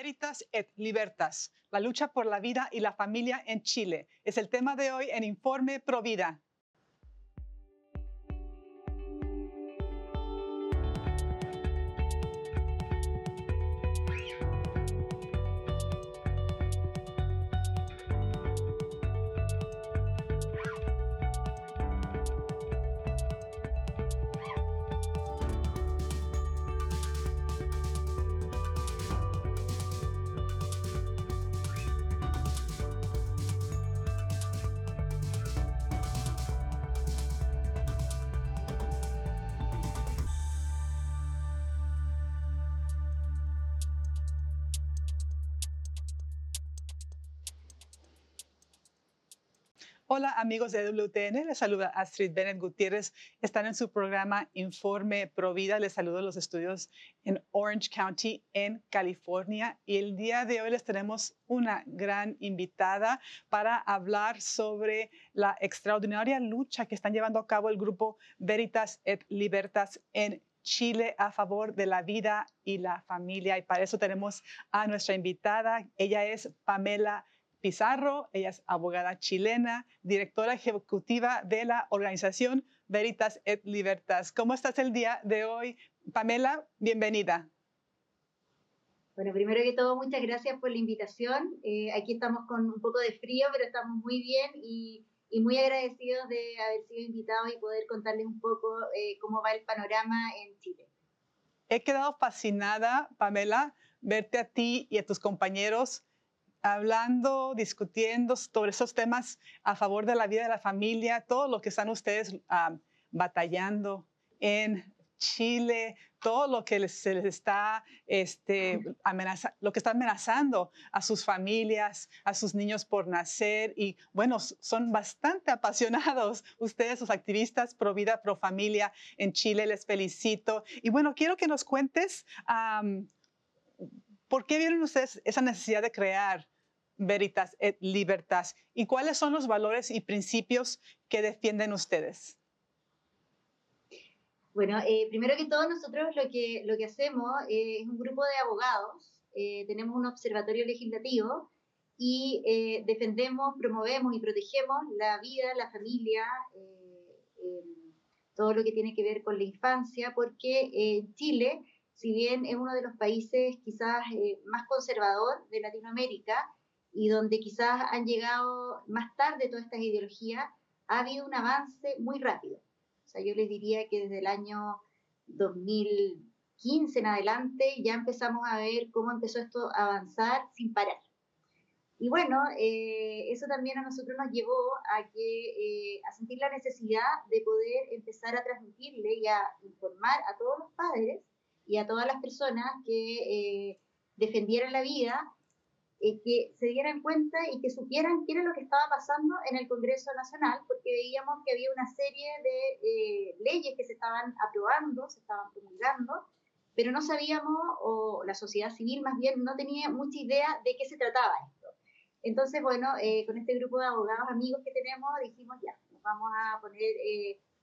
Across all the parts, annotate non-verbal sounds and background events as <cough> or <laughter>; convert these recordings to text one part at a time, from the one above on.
Veritas et Libertas, la lucha por la vida y la familia en Chile. Es el tema de hoy en Informe Provida. Hola amigos de WTN, les saluda Astrid Bennett Gutiérrez. Están en su programa Informe Provida. Les saludo a los estudios en Orange County, en California. Y el día de hoy les tenemos una gran invitada para hablar sobre la extraordinaria lucha que están llevando a cabo el grupo Veritas et Libertas en Chile a favor de la vida y la familia. Y para eso tenemos a nuestra invitada. Ella es Pamela Pizarro, ella es abogada chilena, directora ejecutiva de la organización Veritas et Libertas. ¿Cómo estás el día de hoy? Pamela, bienvenida. Bueno, primero que todo, muchas gracias por la invitación. Eh, aquí estamos con un poco de frío, pero estamos muy bien y, muy agradecidos de haber sido invitados y poder contarles un poco eh, cómo va el panorama en Chile. He quedado fascinada, Pamela, verte a ti y a tus compañeros hablando, discutiendo sobre esos temas a favor de la vida de la familia, todo lo que están ustedes ah, batallando en Chile, todo lo que se les está este, lo que está amenazando a sus familias, a sus niños por nacer. Y bueno, son bastante apasionados <laughs> ustedes, los activistas pro vida, pro familia en Chile. Les felicito. Y bueno, quiero que nos cuentes por qué vieron ustedes esa necesidad de crear Veritas et Libertas. ¿Y cuáles son los valores y principios que defienden ustedes? Bueno, eh, primero que todo, nosotros lo que, lo que hacemos eh, es un grupo de abogados, eh, tenemos un observatorio legislativo y defendemos, promovemos y protegemos la vida, la familia, todo lo que tiene que ver con la infancia, porque Chile, si bien es uno de los países quizás más conservador de Latinoamérica, y donde quizás han llegado más tarde todas estas ideologías, ha habido un avance muy rápido. O sea, yo les diría que desde el año 2015 en adelante ya empezamos a ver cómo empezó esto a avanzar sin parar. Y bueno, eh, eso también a nosotros nos llevó a, que, eh, a sentir la necesidad de poder empezar a transmitirle y a informar a todos los padres y a todas las personas que eh, defendieran la vida eh, que se dieran cuenta y que supieran qué era lo que estaba pasando en el Congreso Nacional, porque veíamos que había una serie de eh, leyes que se estaban aprobando, se estaban promulgando, pero no sabíamos, o la sociedad civil más bien no tenía mucha idea de qué se trataba esto. Entonces, bueno, eh, con este grupo de abogados amigos que tenemos, dijimos ya, nos vamos a poner,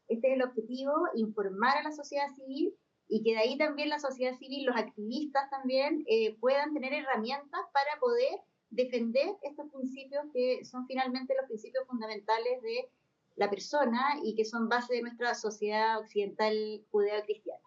este es el objetivo, informar a la sociedad civil y que de ahí también la sociedad civil, los activistas también eh, puedan tener herramientas para poder defender estos principios que son finalmente los principios fundamentales de la persona y que son base de nuestra sociedad occidental judeo-cristiana.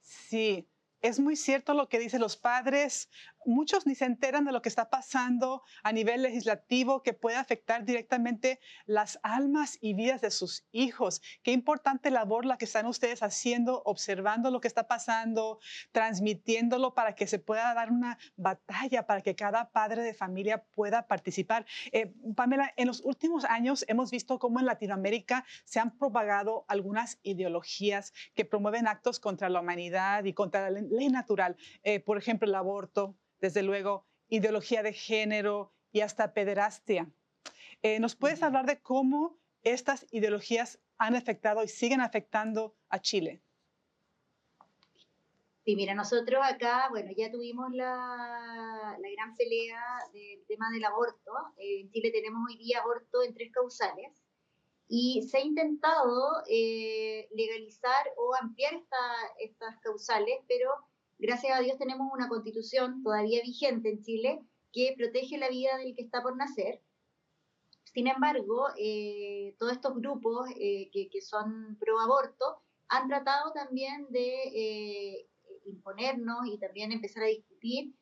Sí, es muy cierto lo que dicen los padres. Muchos ni se enteran de lo que está pasando a nivel legislativo que puede afectar directamente las almas y vidas de sus hijos. Qué importante labor la que están ustedes haciendo, observando lo que está pasando, transmitiéndolo para que se pueda dar una batalla, para que cada padre de familia pueda participar. Eh, Pamela, en los últimos años hemos visto cómo en Latinoamérica se han propagado algunas ideologías que promueven actos contra la humanidad y contra la ley natural, eh, por ejemplo, el aborto, desde luego, ideología de género y hasta pederastia. Eh, ¿Nos puedes hablar de cómo estas ideologías han afectado y siguen afectando a Chile? Sí, mira, nosotros acá, bueno, ya tuvimos la, la gran pelea del tema del aborto. en Chile tenemos hoy día aborto en tres causales y se ha intentado eh, legalizar o ampliar estas causales, pero gracias a Dios tenemos una constitución todavía vigente en Chile que protege la vida del que está por nacer. Sin embargo, eh, todos estos grupos eh, que, son pro aborto han tratado también de eh, imponernos y también empezar a discutir,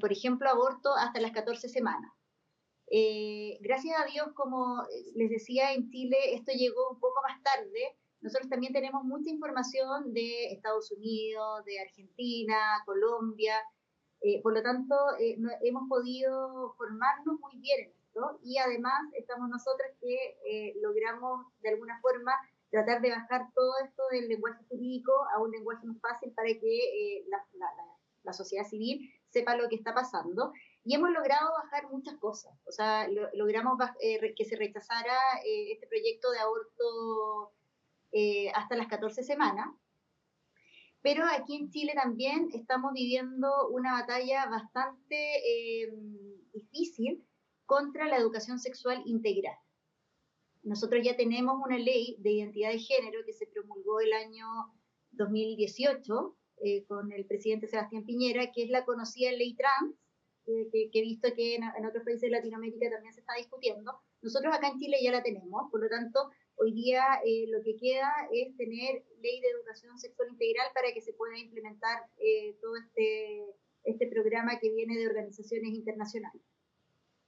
por ejemplo, aborto hasta las 14 semanas. gracias a Dios, como les decía, en Chile esto llegó un poco más tarde. Nosotros también tenemos mucha información de Estados Unidos, de Argentina, Colombia, eh, por lo tanto, eh, hemos podido formarnos muy bien en esto y además estamos nosotros que eh, logramos de alguna forma tratar de bajar todo esto del lenguaje jurídico a un lenguaje más fácil para que la, la, sociedad civil sepa lo que está pasando. Y hemos logrado bajar muchas cosas. O sea, logramos que se rechazara este proyecto de aborto hasta las 14 semanas pero aquí en Chile también estamos viviendo una batalla bastante eh, difícil contra la educación sexual integral. Nosotros ya tenemos una ley de identidad de género que se promulgó el año 2018 eh, con el presidente Sebastián Piñera, que es la conocida ley trans, eh, que, he visto que en, en, otros países de Latinoamérica también se está discutiendo. Nosotros acá en Chile ya la tenemos, por lo tanto, Hoy día eh, lo que queda es tener ley de educación sexual integral para que se pueda implementar eh, todo este, este programa que viene de organizaciones internacionales.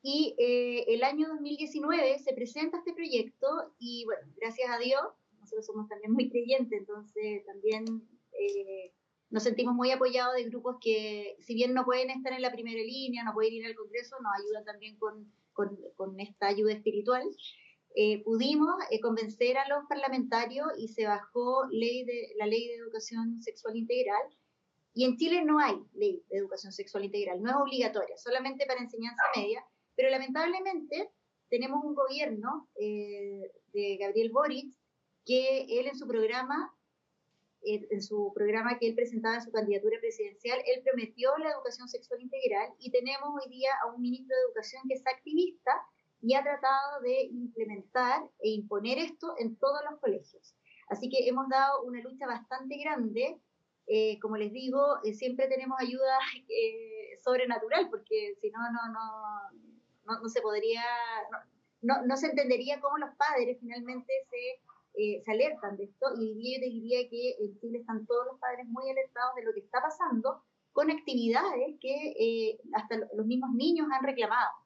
Y eh, el año 2019 se presenta este proyecto y bueno, gracias a Dios, nosotros somos también muy creyentes, entonces también nos sentimos muy apoyados de grupos que, si bien no pueden estar en la primera línea, no pueden ir al Congreso, nos ayudan también con, con, con esta ayuda espiritual. Eh, pudimos eh, convencer a los parlamentarios y se bajó ley de, la ley de educación sexual integral. Y en Chile no hay ley de educación sexual integral, no es obligatoria, solamente para enseñanza media, pero lamentablemente tenemos un gobierno eh, de Gabriel Boric que él en su programa, en su programa que él presentaba en su candidatura presidencial, él prometió la educación sexual integral y tenemos hoy día a un ministro de Educación que es activista y ha tratado de implementar e imponer esto en todos los colegios. Así que hemos dado una lucha bastante grande. Eh, como les digo, eh, siempre tenemos ayuda <laughs> eh, sobrenatural, porque si no, no, no, no, se podría, no, no, se entendería cómo los padres finalmente se, se alertan de esto. Y yo te diría que en Chile están todos los padres muy alertados de lo que está pasando con actividades que hasta los mismos niños han reclamado.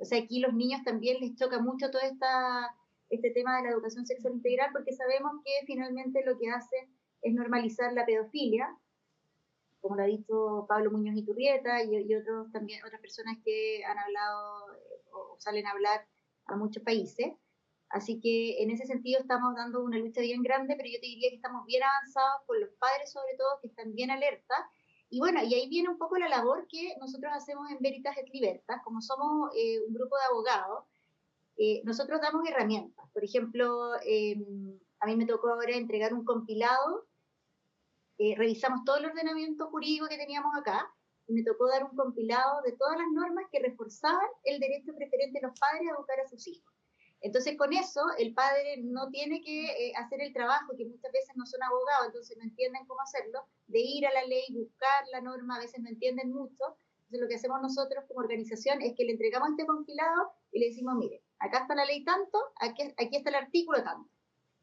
O sea, aquí los niños también les choca mucho todo esta, este tema de la educación sexual integral porque sabemos que finalmente lo que hace es normalizar la pedofilia, como lo ha dicho Pablo Muñoz Iturrieta y, y otros también otras personas que han hablado eh, o salen a hablar a muchos países. Así que en ese sentido estamos dando una lucha bien grande, pero yo te diría que estamos bien avanzados con los padres sobre todo que están bien alertas y bueno, y ahí viene un poco la labor que nosotros hacemos en Veritas et Libertas, como somos eh, un grupo de abogados, eh, nosotros damos herramientas. Por ejemplo, em, a mí me tocó ahora entregar un compilado, eh, revisamos todo el ordenamiento jurídico que teníamos acá, y me tocó dar un compilado de todas las normas que reforzaban el derecho preferente de los padres a educar a sus hijos. Entonces, con eso, el padre no tiene que eh, hacer el trabajo, que muchas veces no son abogados, entonces no entienden cómo hacerlo, de ir a la ley, buscar la norma, a veces no entienden mucho. Entonces, lo que hacemos nosotros como organización es que le entregamos este compilado y le decimos, mire, acá está la ley tanto, aquí, aquí está el artículo tanto.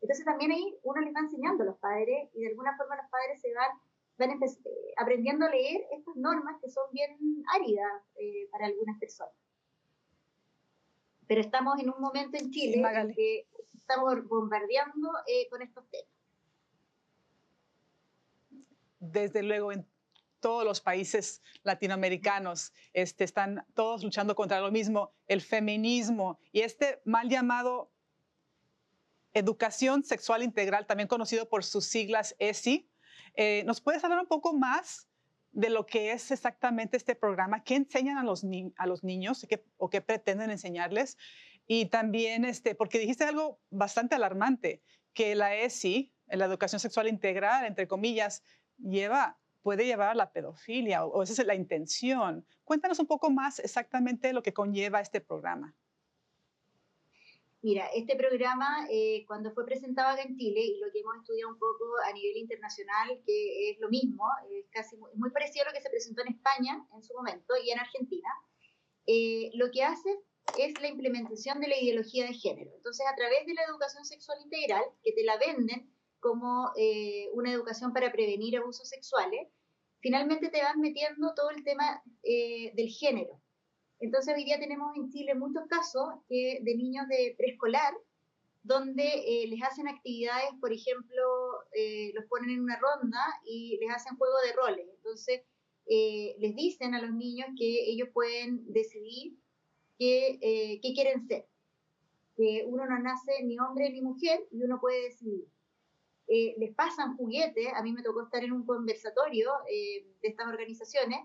Entonces, también ahí uno les va enseñando a los padres y de alguna forma los padres se van, van eh, aprendiendo a leer estas normas que son bien áridas eh, para algunas personas pero estamos en un momento en Chile en que estamos bombardeando eh, con estos temas. Desde luego, en todos los países latinoamericanos este, están todos luchando contra lo mismo, el feminismo y este mal llamado educación sexual integral, también conocido por sus siglas ESI. Eh, ¿Nos puedes hablar un poco más de lo que es exactamente este programa, qué enseñan a los, niños o qué pretenden enseñarles. Y también, este, porque dijiste algo bastante alarmante, que la ESI, la educación sexual integral, entre comillas, lleva, puede llevar a la pedofilia o, esa es la intención. Cuéntanos un poco más exactamente lo que conlleva este programa. Mira, este programa, eh, cuando fue presentado acá en Chile, y lo que hemos estudiado un poco a nivel internacional, que es lo mismo, es casi muy, parecido a lo que se presentó en España en su momento y en Argentina, eh, lo que hace es la implementación de la ideología de género. Entonces, a través de la educación sexual integral, que te la venden como eh, una educación para prevenir abusos sexuales, finalmente te van metiendo todo el tema del género. Entonces hoy día tenemos en Chile muchos casos de niños de preescolar donde eh, les hacen actividades, por ejemplo, eh, los ponen en una ronda y les hacen juego de roles. Entonces eh, les dicen a los niños que ellos pueden decidir qué, qué quieren ser. Que uno no nace ni hombre ni mujer y uno puede decidir. les pasan juguetes, a mí me tocó estar en un conversatorio de estas organizaciones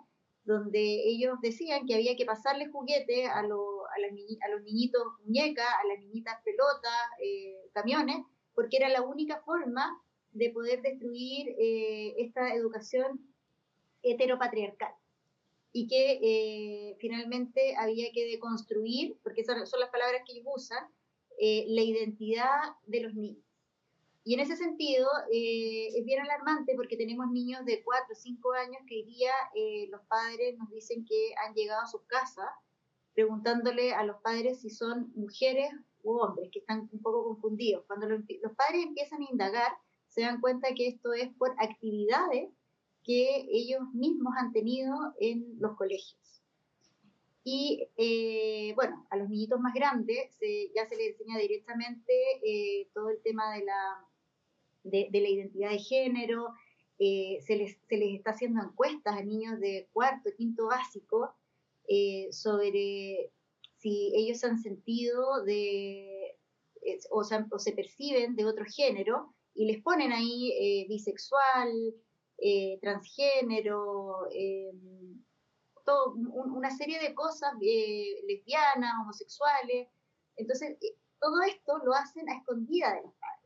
donde ellos decían que había que pasarle juguetes a, a, los niñitos muñecas, a las niñitas pelotas, eh, camiones, porque era la única forma de poder destruir eh, esta educación heteropatriarcal y que eh, finalmente había que deconstruir, porque son, son las palabras que ellos usan, la identidad de los niños. Y en ese sentido eh, es bien alarmante porque tenemos niños de 4 o 5 años que hoy día eh, los padres nos dicen que han llegado a sus casas preguntándole a los padres si son mujeres u hombres, que están un poco confundidos. Cuando los, padres empiezan a indagar, se dan cuenta que esto es por actividades que ellos mismos han tenido en los colegios. Y eh, bueno, a los niñitos más grandes ya se les enseña directamente todo el tema de la de, la identidad de género, eh, se, les, se, les, está haciendo encuestas a niños de cuarto, quinto básico eh, sobre si ellos han sentido de, o, se, perciben de otro género y les ponen ahí eh, bisexual, transgénero, una serie de cosas, lesbianas, homosexuales. Entonces, todo esto lo hacen a escondida de los padres.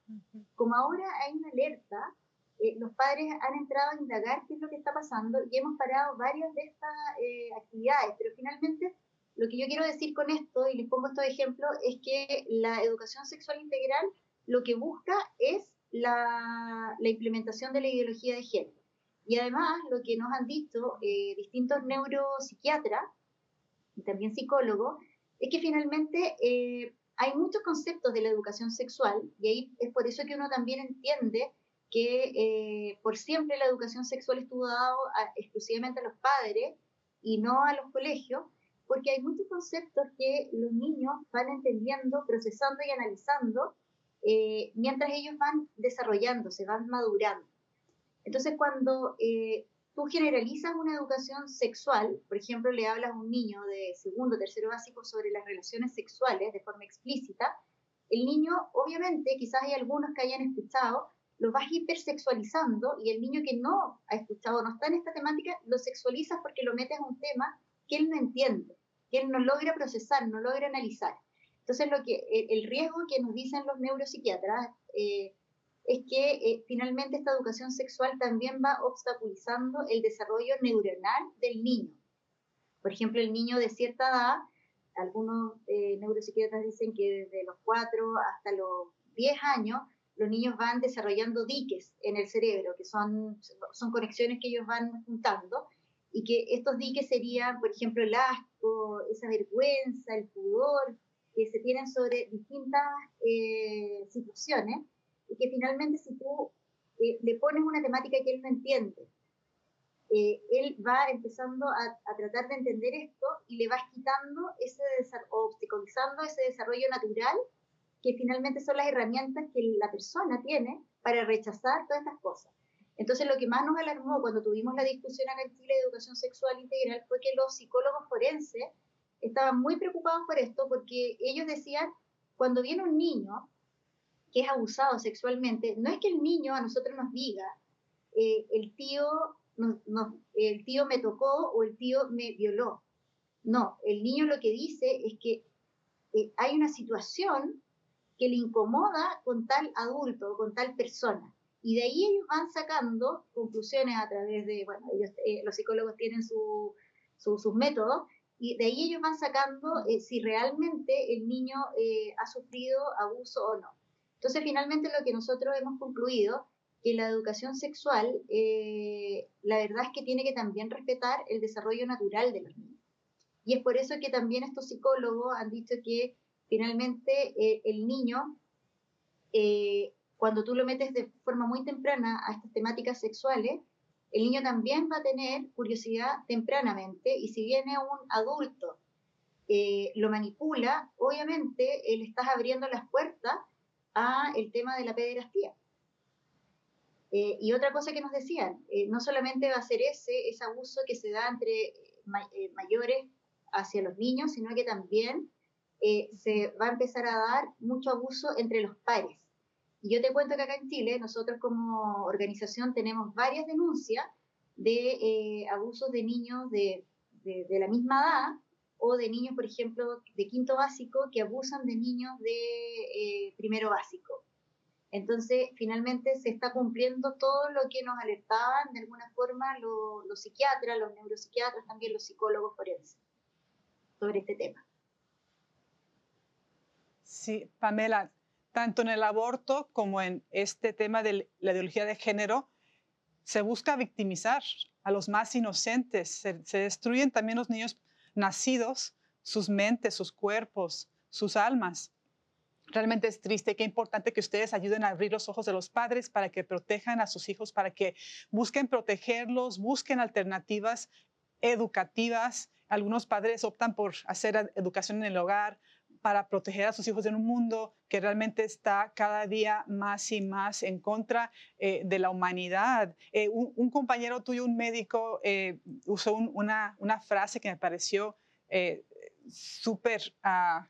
Como ahora hay una alerta, eh, los padres han entrado a indagar qué es lo que está pasando y hemos parado varias de estas eh, actividades, pero finalmente lo que yo quiero decir con esto, y les pongo estos ejemplos, es que la educación sexual integral lo que busca es la, implementación de la ideología de género. Y además, lo que nos han dicho eh, distintos neuropsiquiatras y también psicólogos, es que finalmente hay muchos conceptos de la educación sexual y ahí es por eso que uno también entiende que eh, por siempre la educación sexual estuvo dado exclusivamente a los padres y no a los colegios, porque hay muchos conceptos que los niños van entendiendo, procesando y analizando eh, mientras ellos van desarrollándose, van madurando. Entonces, cuando eh, tú generalizas una educación sexual, por ejemplo, le hablas a un niño de segundo, tercero básico sobre las relaciones sexuales de forma explícita, el niño, obviamente, quizás hay algunos que hayan escuchado, lo vas hipersexualizando y el niño que no ha escuchado, no está en esta temática, lo sexualizas porque lo metes a un tema que él no entiende, que él no logra procesar, no logra analizar. Entonces, lo que, el, riesgo que nos dicen los neuropsiquiatras eh, es que eh, finalmente esta educación sexual también va obstaculizando el desarrollo neuronal del niño. Por ejemplo, el niño de cierta edad, algunos eh, neuropsiquiatras dicen que desde los 4 hasta los 10 años, los niños van desarrollando diques en el cerebro, que son, son conexiones que ellos van juntando, y que estos diques serían, por ejemplo, el asco, esa vergüenza, el pudor que se tienen sobre distintas eh, situaciones y que finalmente si tú eh, le pones una temática que él no entiende, eh, él va empezando a, tratar de entender esto y le vas quitando ese o obstaculizando ese desarrollo natural que finalmente son las herramientas que la persona tiene para rechazar todas estas cosas. Entonces, lo que más nos alarmó cuando tuvimos la discusión acá en Chile de educación sexual integral fue que los psicólogos forenses estaban muy preocupados por esto porque ellos decían, cuando viene un niño que es abusado sexualmente, no es que el niño a nosotros nos diga, eh, el, tío el tío me tocó o el tío me violó. No, el niño lo que dice es que eh, hay una situación que le incomoda con tal adulto, con tal persona. Y de ahí ellos van sacando conclusiones a través de, bueno, ellos, eh, los psicólogos tienen sus métodos, y de ahí ellos van sacando si realmente el niño ha sufrido abuso o no. Entonces, finalmente lo que nosotros hemos concluido, que la educación sexual, eh, la verdad es que tiene que también respetar el desarrollo natural de los niños. Y es por eso que también estos psicólogos han dicho que finalmente el niño, cuando tú lo metes de forma muy temprana a estas temáticas sexuales, el niño también va a tener curiosidad tempranamente y si viene un adulto eh, lo manipula, obviamente él estás abriendo las puertas a el tema de la pederastía. Eh, y otra cosa que nos decían, eh, no solamente va a ser ese, ese abuso que se da entre mayores hacia los niños, sino que también se va a empezar a dar mucho abuso entre los pares. Y yo te cuento que acá en Chile, nosotros como organización tenemos varias denuncias de eh, abusos de niños de, de, la misma edad o de niños, por ejemplo, de quinto básico que abusan de niños de eh, primero básico. Entonces, finalmente se está cumpliendo todo lo que nos alertaban de alguna forma los, los psiquiatras, los neuropsiquiatras, también los psicólogos forenses sobre este tema. Sí, Pamela, tanto en el aborto como en este tema de la ideología de género, se busca victimizar a los más inocentes. Se, destruyen también los niños nacidos, sus mentes, sus cuerpos, sus almas. Realmente es triste, qué importante que ustedes ayuden a abrir los ojos de los padres para que protejan a sus hijos, para que busquen protegerlos, busquen alternativas educativas. Algunos padres optan por hacer educación en el hogar, para proteger a sus hijos en un mundo que realmente está cada día más y más en contra eh, de la humanidad. Eh, un, compañero tuyo, un médico, eh, usó una, frase que me pareció súper uh,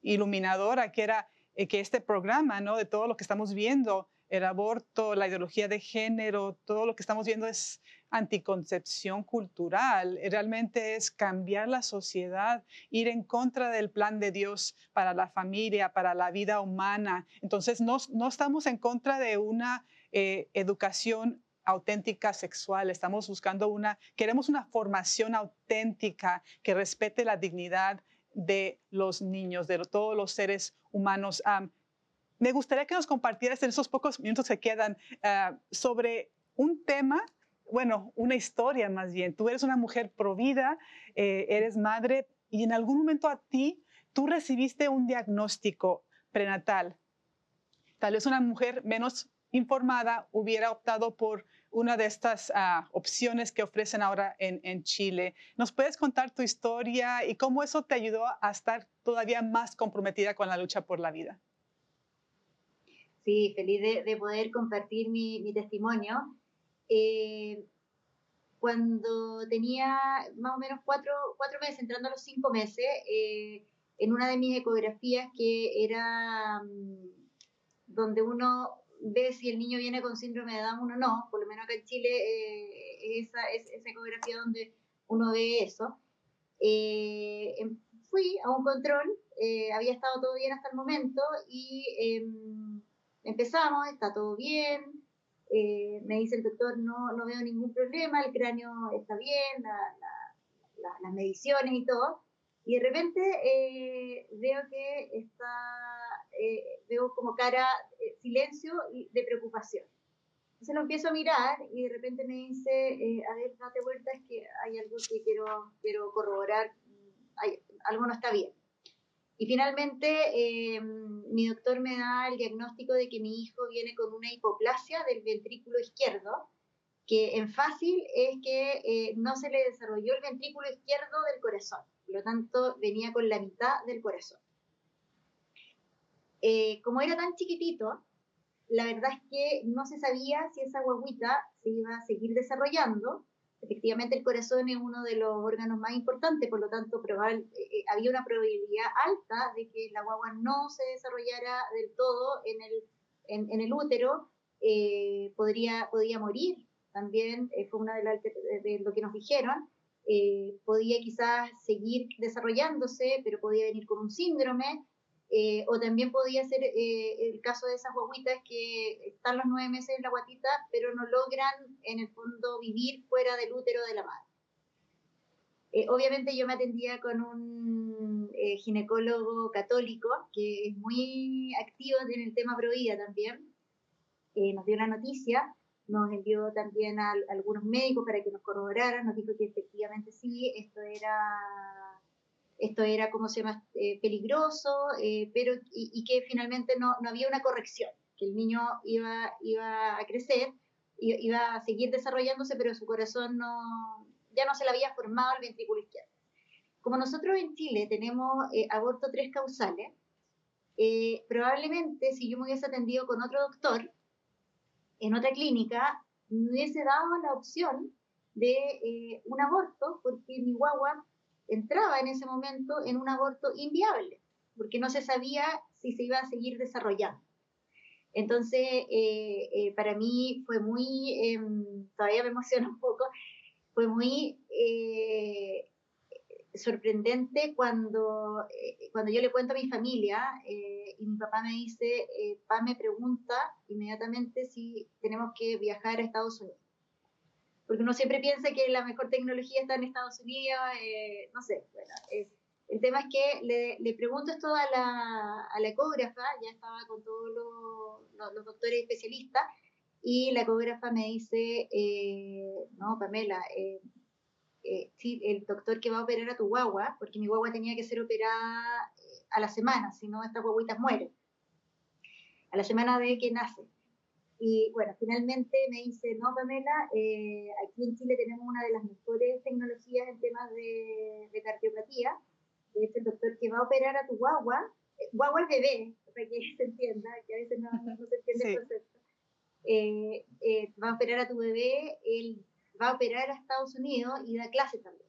iluminadora, que era que este programa, ¿no? de todo lo que estamos viendo, el aborto, la ideología de género, todo lo que estamos viendo es anticoncepción cultural, realmente es cambiar la sociedad, ir en contra del plan de Dios para la familia, para la vida humana. Entonces, no, estamos en contra de una eh, educación auténtica sexual, estamos buscando una, queremos una formación auténtica que respete la dignidad de los niños, de todos los seres humanos. Me gustaría que nos compartieras en esos pocos minutos que quedan ah, sobre un tema bueno, una historia más bien. Tú eres una mujer provida, eh, eres madre y en algún momento a ti tú recibiste un diagnóstico prenatal. Tal vez una mujer menos informada hubiera optado por una de estas ah, opciones que ofrecen ahora en, en, Chile. ¿Nos puedes contar tu historia y cómo eso te ayudó a estar todavía más comprometida con la lucha por la vida? Sí, feliz de, de poder compartir mi, mi testimonio. Eh, cuando tenía más o menos cuatro, cuatro, meses, entrando a los cinco meses, eh, en una de mis ecografías que era mm, donde uno ve si el niño viene con síndrome de Down o no, por lo menos acá en Chile eh, esa, es, esa ecografía donde uno ve eso. Em, fui a un control, había estado todo bien hasta el momento y em, empezamos, está todo bien, eh, me dice el doctor, no, no veo ningún problema, el cráneo está bien, las mediciones y todo. Y de repente eh, veo que está, eh, veo como cara, silencio y de preocupación. Entonces lo empiezo a mirar y de repente me dice, a ver, date vuelta, es que hay algo que quiero, quiero corroborar, hay, algo no está bien. Y finalmente eh, mi doctor me da el diagnóstico de que mi hijo viene con una hipoplasia del ventrículo izquierdo, que en fácil es que eh, no se le desarrolló el ventrículo izquierdo del corazón, por lo tanto venía con la mitad del corazón. Eh, como era tan chiquitito, la verdad es que no se sabía si esa guaguita se iba a seguir desarrollando Efectivamente, el corazón es uno de los órganos más importantes, por lo tanto, probable, eh, eh, había una probabilidad alta de que la guagua no se desarrollara del todo en el, en, el útero, eh, podría, morir. También fue una de, de, lo que nos dijeron. podía quizás seguir desarrollándose, pero podía venir con un síndrome, eh, o también podía ser eh, el caso de esas guaguitas que están los nueve meses en la guatita, pero no logran en el fondo vivir fuera del útero de la madre. Eh, obviamente yo me atendía con un eh, ginecólogo católico que es muy activo en el tema pro vida también. Eh, nos dio la noticia, nos envió también a, algunos médicos para que nos corroboraran, nos dijo que efectivamente sí, esto era, esto era como se llama, peligroso, pero y, que finalmente no, no, había una corrección, que el niño iba, iba a crecer, iba a seguir desarrollándose, pero su corazón no, ya no se le había formado el ventrículo izquierdo. Como nosotros en Chile tenemos eh, aborto tres causales, eh, probablemente si yo me hubiese atendido con otro doctor en otra clínica, me hubiese dado la opción de eh, un aborto porque mi guagua entraba en ese momento en un aborto inviable, porque no se sabía si se iba a seguir desarrollando. Entonces, para mí fue muy, em, todavía me emociona un poco, fue muy eh, sorprendente cuando, eh, cuando yo le cuento a mi familia eh, y mi papá me dice, papá me pregunta inmediatamente si tenemos que viajar a Estados Unidos. Porque uno siempre piensa que la mejor tecnología está en Estados Unidos, no sé, bueno, el tema es que le, pregunto esto a la, a ecógrafa, ya estaba con todos los, doctores especialistas, y la ecógrafa me dice, eh, no, Pamela, eh, eh, sí, el doctor que va a operar a tu guagua, porque mi guagua tenía que ser operada a la semana, si no, estas guaguitas mueren. A la semana de que nace. Y bueno, finalmente me dice, no, Pamela, aquí en Chile tenemos una de las mejores tecnologías en temas de, de cardiopatía. Es el doctor que va a operar a tu guagua, guagua al bebé, para que <laughs> se entienda, que a veces no, se entiende el concepto eh, eh, va a operar a tu bebé, él va a operar a Estados Unidos y da clase también.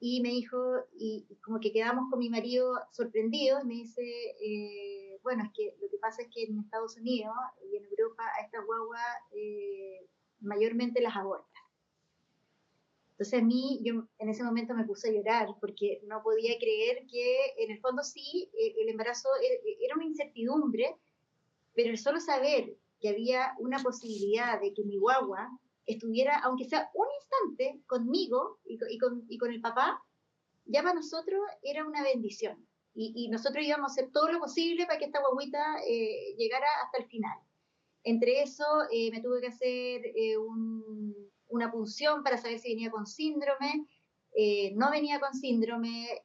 Y me dijo, y, como que quedamos con mi marido sorprendidos, me dice, eh, bueno, es que lo que pasa es que en Estados Unidos y en Europa a esta guagua mayormente las abortan. Entonces a mí, yo en ese momento me puse a llorar porque no podía creer que en el fondo sí, el embarazo era una incertidumbre, pero el solo saber que había una posibilidad de que mi guagua estuviera, aunque sea un instante, conmigo y, con, y con, el papá, ya para nosotros era una bendición. Y, nosotros íbamos a hacer todo lo posible para que esta guaguita eh, llegara hasta el final. Entre eso, eh, me tuve que hacer eh, una punción para saber si venía con síndrome. no venía con síndrome,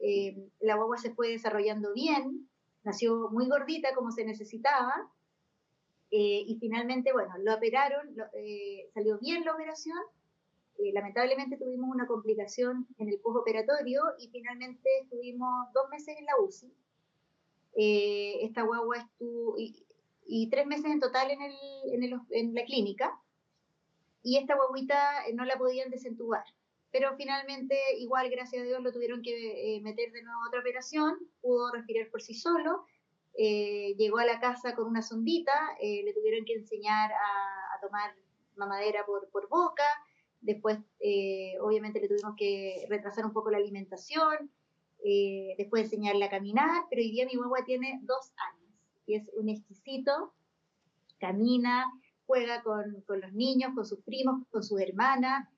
la guagua se fue desarrollando bien, nació muy gordita como se necesitaba, eh, y finalmente, bueno, lo operaron, eh, salió bien la operación. Eh, lamentablemente tuvimos una complicación en el postoperatorio y finalmente estuvimos dos meses en la UCI. esta guagua estuvo, y, tres meses en total en, el, en, el, en la clínica. Y esta guaguita no la podían desentubar pero finalmente igual gracias a Dios lo tuvieron que meter de nuevo a otra operación, pudo respirar por sí solo eh, llegó a la casa con una sondita, eh, le tuvieron que enseñar a, tomar mamadera por, por boca, después eh, obviamente le tuvimos que retrasar un poco la alimentación, después enseñarle a caminar, pero hoy día mi guagua tiene dos años y es un exquisito, camina, juega con, con los niños, con sus primos, con sus hermanas,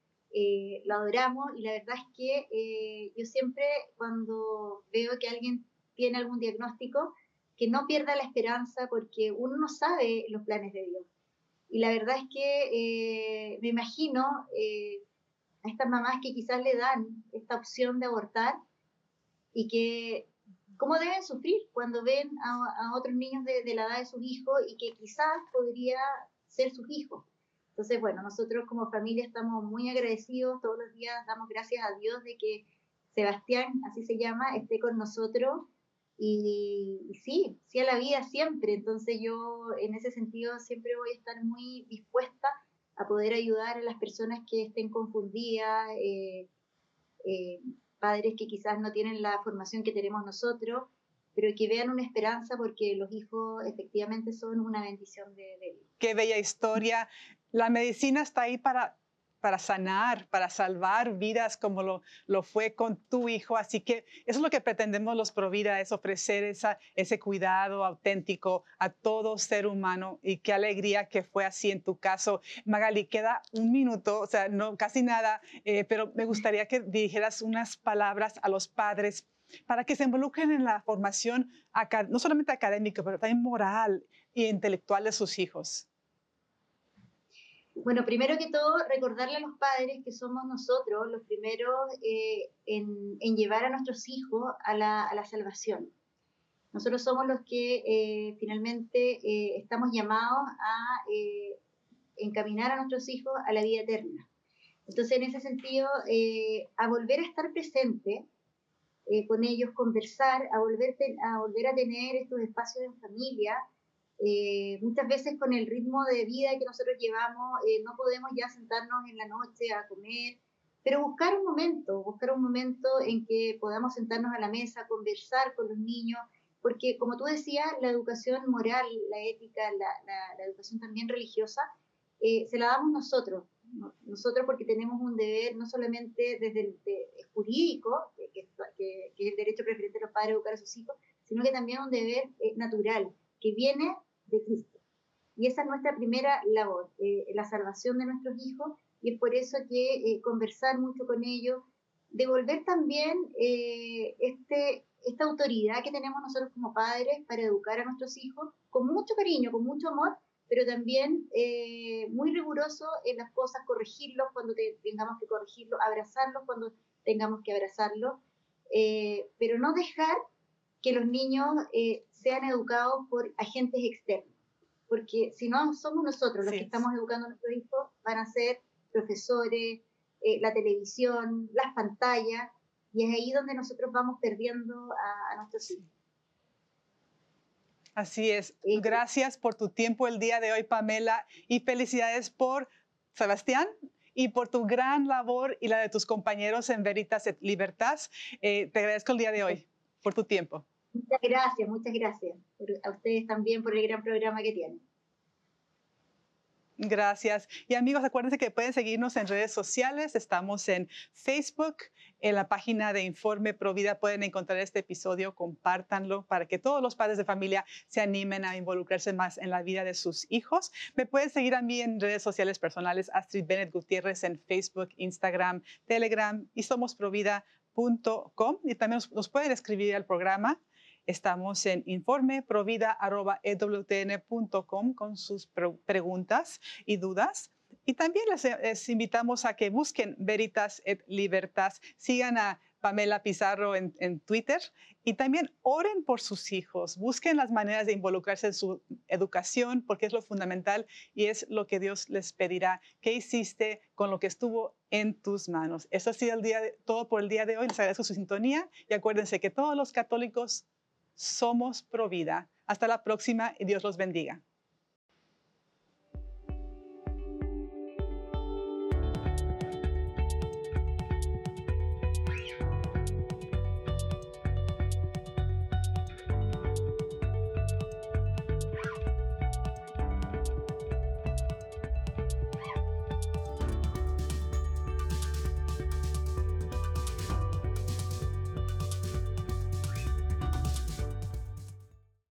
lo adoramos y la verdad es que yo siempre cuando veo que alguien tiene algún diagnóstico, que no pierda la esperanza porque uno no sabe los planes de Dios. Y la verdad es que eh, me imagino eh, a estas mamás que quizás le dan esta opción de abortar y que cómo deben sufrir cuando ven a, otros niños de, de, la edad de sus hijos y que quizás podría ser sus hijos. Entonces, bueno, nosotros como familia estamos muy agradecidos, todos los días damos gracias a Dios de que Sebastián, así se llama, esté con nosotros y, sí, sí a la vida siempre. Entonces yo en ese sentido siempre voy a estar muy dispuesta a poder ayudar a las personas que estén confundidas, eh, eh, padres que quizás no tienen la formación que tenemos nosotros, pero que vean una esperanza porque los hijos efectivamente son una bendición de, de. Qué bella historia. La medicina está ahí para para sanar, para salvar vidas como lo, lo, fue con tu hijo. Así que eso es lo que pretendemos los Provida, es ofrecer esa, ese cuidado auténtico a todo ser humano. Y qué alegría que fue así en tu caso. Magali, queda un minuto, o sea, no casi nada, eh, pero me gustaría que dijeras unas palabras a los padres para que se involucren en la formación no solamente académica, pero también moral e intelectual de sus hijos. Bueno, primero que todo, recordarle a los padres que somos nosotros los primeros eh, en, llevar a nuestros hijos a la, salvación. Nosotros somos los que eh, finalmente eh, estamos llamados a encaminar a nuestros hijos a la vida eterna. Entonces, en ese sentido, a volver a estar presente con ellos, conversar, a volver, a volver a tener estos espacios en familia, eh, muchas veces con el ritmo de vida que nosotros llevamos, eh, no podemos ya sentarnos en la noche a comer, pero buscar un momento, buscar un momento en que podamos sentarnos a la mesa, conversar con los niños, porque como tú decías, la educación moral, la ética, la, la, educación también religiosa, eh, se la damos nosotros, nosotros porque tenemos un deber no solamente desde el jurídico, que, que, que, es el derecho preferente de los padres a educar a sus hijos, sino que también un deber natural, que viene de Cristo. Y esa es nuestra primera labor, eh, la salvación de nuestros hijos, y es por eso que eh, conversar mucho con ellos, devolver también eh, este, esta autoridad que tenemos nosotros como padres para educar a nuestros hijos con mucho cariño, con mucho amor, pero también muy riguroso en las cosas, corregirlos cuando tengamos que corregirlos, abrazarlos cuando tengamos que abrazarlos, pero no dejar que los niños sean educados por agentes externos. Porque si no somos nosotros los que estamos educando a nuestros hijos, van a ser profesores, eh, la televisión, las pantallas, y es ahí donde nosotros vamos perdiendo a, nuestros hijos. Así es. Gracias por tu tiempo el día de hoy, Pamela, y felicidades por Sebastián y por tu gran labor y la de tus compañeros en Veritas et Libertas. Eh, te agradezco el día de hoy por tu tiempo. Muchas gracias, muchas gracias. A ustedes también por el gran programa que tienen. Gracias. Y amigos, acuérdense que pueden seguirnos en redes sociales. Estamos en Facebook, en la página de Informe Provida pueden encontrar este episodio, compártanlo para que todos los padres de familia se animen a involucrarse más en la vida de sus hijos. Me pueden seguir a mí en redes sociales personales, Astrid Bennett Gutiérrez en Facebook, Instagram, Telegram y somos.provida.com. Y también nos pueden escribir al programa Estamos en informeprovida.ewtn.com con sus preguntas y dudas. Y también les, invitamos a que busquen Veritas et Libertas, sigan a Pamela Pizarro en, en, Twitter y también oren por sus hijos, busquen las maneras de involucrarse en su educación porque es lo fundamental y es lo que Dios les pedirá. ¿Qué hiciste con lo que estuvo en tus manos? Eso ha sido el día todo por el día de hoy. Les agradezco su sintonía y acuérdense que todos los católicos somos Provida. Hasta la próxima y Dios los bendiga.